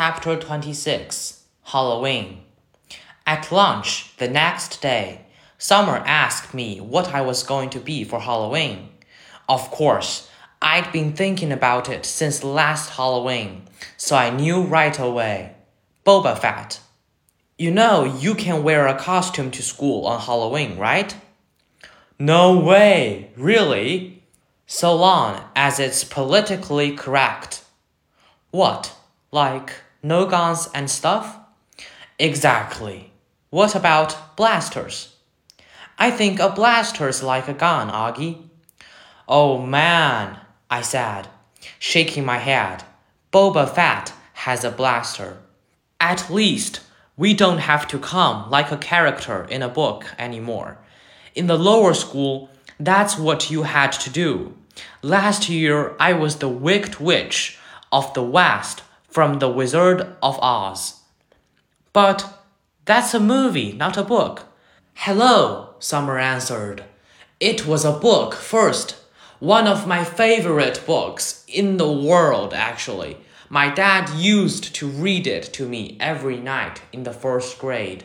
Chapter 26 Halloween. At lunch the next day, Summer asked me what I was going to be for Halloween. Of course, I'd been thinking about it since last Halloween, so I knew right away. Boba Fett. You know you can wear a costume to school on Halloween, right? No way, really? So long as it's politically correct. What? Like no guns and stuff? Exactly. What about blasters? I think a blaster's like a gun, Auggie. Oh man, I said, shaking my head. Boba Fett has a blaster. At least we don't have to come like a character in a book anymore. In the lower school, that's what you had to do. Last year, I was the Wicked Witch of the West from The Wizard of Oz. But that's a movie, not a book. Hello, Summer answered. It was a book first. One of my favorite books in the world, actually. My dad used to read it to me every night in the first grade.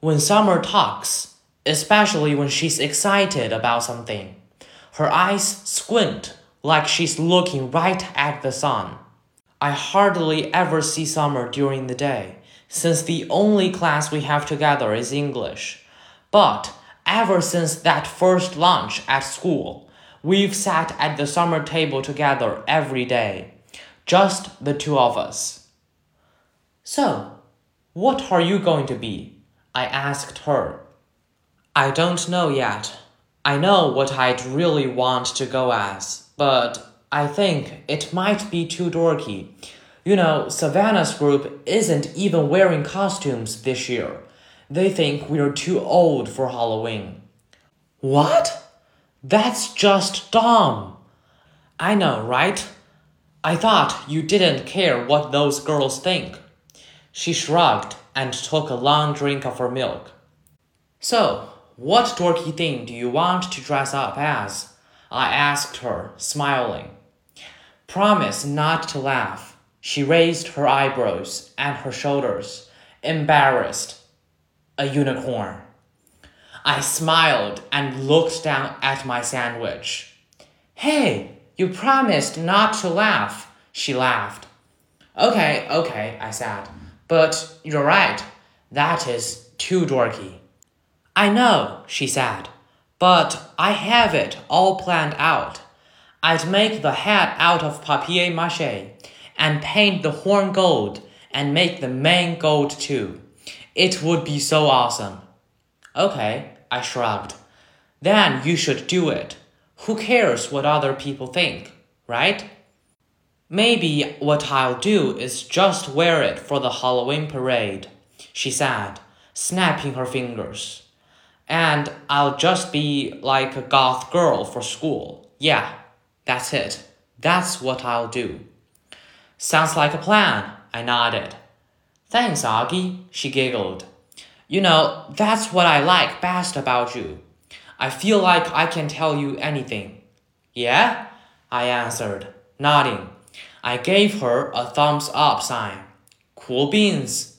When Summer talks, especially when she's excited about something, her eyes squint like she's looking right at the sun. I hardly ever see Summer during the day, since the only class we have together is English. But ever since that first lunch at school, we've sat at the summer table together every day, just the two of us. So, what are you going to be? I asked her. I don't know yet. I know what I'd really want to go as, but I think it might be too dorky. You know, Savanna's group isn't even wearing costumes this year. They think we're too old for Halloween. What? That's just dumb. I know, right? I thought you didn't care what those girls think. She shrugged and took a long drink of her milk. So, what dorky thing do you want to dress up as? I asked her, smiling. Promise not to laugh. She raised her eyebrows and her shoulders, embarrassed. A unicorn. I smiled and looked down at my sandwich. Hey, you promised not to laugh, she laughed. Okay, okay, I said. But you're right. That is too dorky. I know, she said. But I have it all planned out. I'd make the hat out of papier mache and paint the horn gold and make the mane gold too. It would be so awesome. Okay, I shrugged. Then you should do it. Who cares what other people think, right? Maybe what I'll do is just wear it for the Halloween parade, she said, snapping her fingers. And I'll just be like a goth girl for school. Yeah, that's it. That's what I'll do. Sounds like a plan, I nodded. Thanks, Auggie, she giggled. You know, that's what I like best about you. I feel like I can tell you anything. Yeah? I answered, nodding. I gave her a thumbs up sign. Cool beans.